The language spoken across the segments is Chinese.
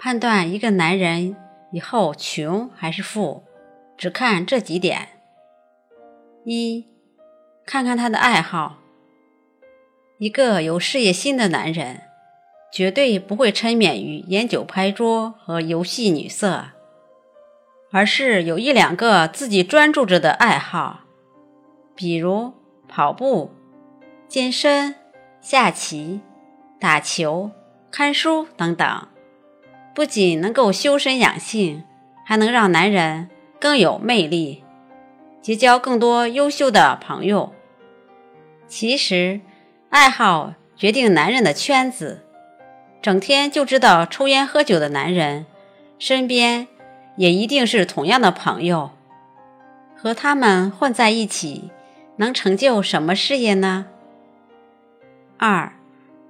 判断一个男人以后穷还是富，只看这几点：一，看看他的爱好。一个有事业心的男人，绝对不会沉湎于烟酒牌桌和游戏女色，而是有一两个自己专注着的爱好，比如跑步、健身、下棋、打球、看书等等。不仅能够修身养性，还能让男人更有魅力，结交更多优秀的朋友。其实，爱好决定男人的圈子。整天就知道抽烟喝酒的男人，身边也一定是同样的朋友。和他们混在一起，能成就什么事业呢？二，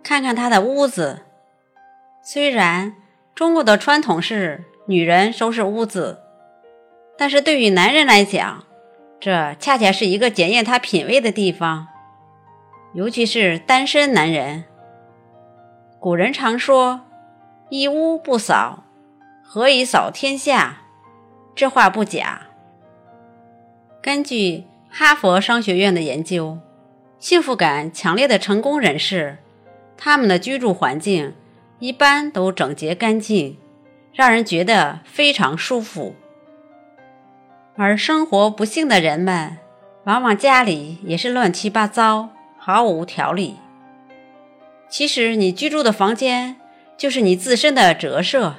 看看他的屋子，虽然。中国的传统是女人收拾屋子，但是对于男人来讲，这恰恰是一个检验他品味的地方，尤其是单身男人。古人常说：“一屋不扫，何以扫天下？”这话不假。根据哈佛商学院的研究，幸福感强烈的成功人士，他们的居住环境。一般都整洁干净，让人觉得非常舒服。而生活不幸的人们，往往家里也是乱七八糟，毫无条理。其实，你居住的房间就是你自身的折射。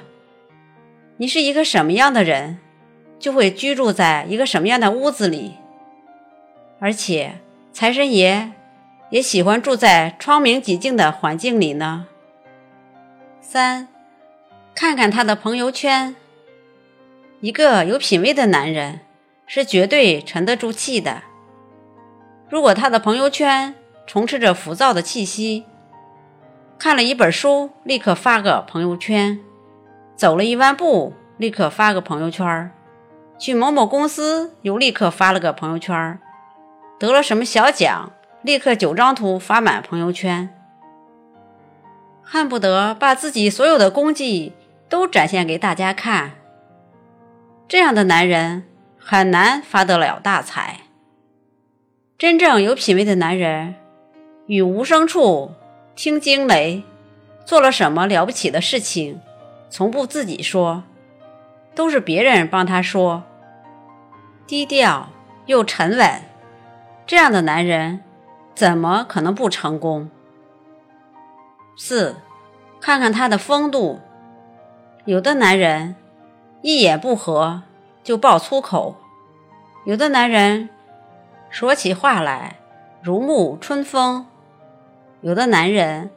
你是一个什么样的人，就会居住在一个什么样的屋子里。而且，财神爷也喜欢住在窗明几净的环境里呢。三，看看他的朋友圈。一个有品位的男人是绝对沉得住气的。如果他的朋友圈充斥着浮躁的气息，看了一本书立刻发个朋友圈，走了一万步立刻发个朋友圈，去某某公司又立刻发了个朋友圈，得了什么小奖立刻九张图发满朋友圈。恨不得把自己所有的功绩都展现给大家看。这样的男人很难发得了大财。真正有品位的男人，与无声处听惊雷，做了什么了不起的事情，从不自己说，都是别人帮他说。低调又沉稳，这样的男人怎么可能不成功？四，看看他的风度。有的男人一言不合就爆粗口，有的男人说起话来如沐春风，有的男人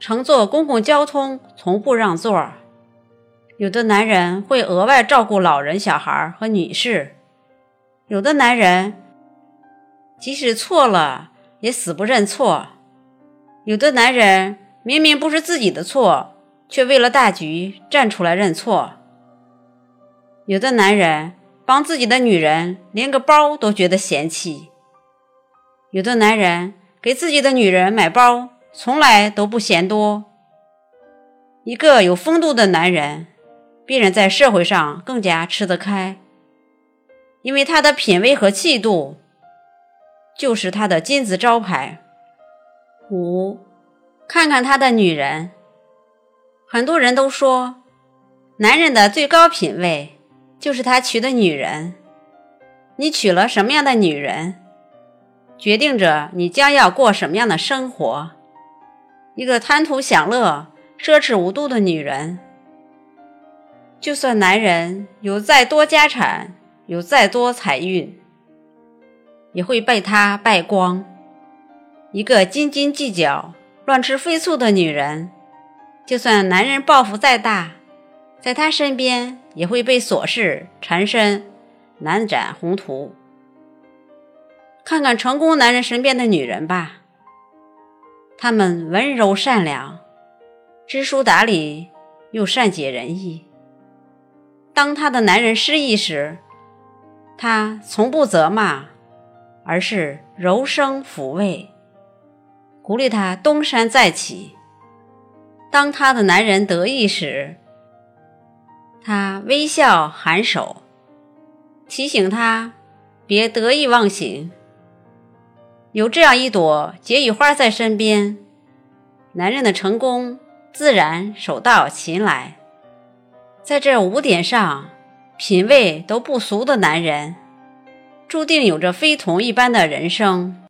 乘坐公共交通从不让座，有的男人会额外照顾老人、小孩和女士，有的男人即使错了也死不认错。有的男人明明不是自己的错，却为了大局站出来认错。有的男人帮自己的女人连个包都觉得嫌弃。有的男人给自己的女人买包从来都不嫌多。一个有风度的男人，必然在社会上更加吃得开，因为他的品味和气度就是他的金字招牌。五，看看他的女人。很多人都说，男人的最高品位就是他娶的女人。你娶了什么样的女人，决定着你将要过什么样的生活。一个贪图享乐、奢侈无度的女人，就算男人有再多家产、有再多财运，也会被她败光。一个斤斤计较、乱吃飞醋的女人，就算男人抱负再大，在她身边也会被琐事缠身，难展宏图。看看成功男人身边的女人吧，她们温柔善良，知书达理，又善解人意。当她的男人失意时，她从不责骂，而是柔声抚慰。鼓励他东山再起。当他的男人得意时，他微笑颔首，提醒他别得意忘形。有这样一朵解语花在身边，男人的成功自然手到擒来。在这五点上，品味都不俗的男人，注定有着非同一般的人生。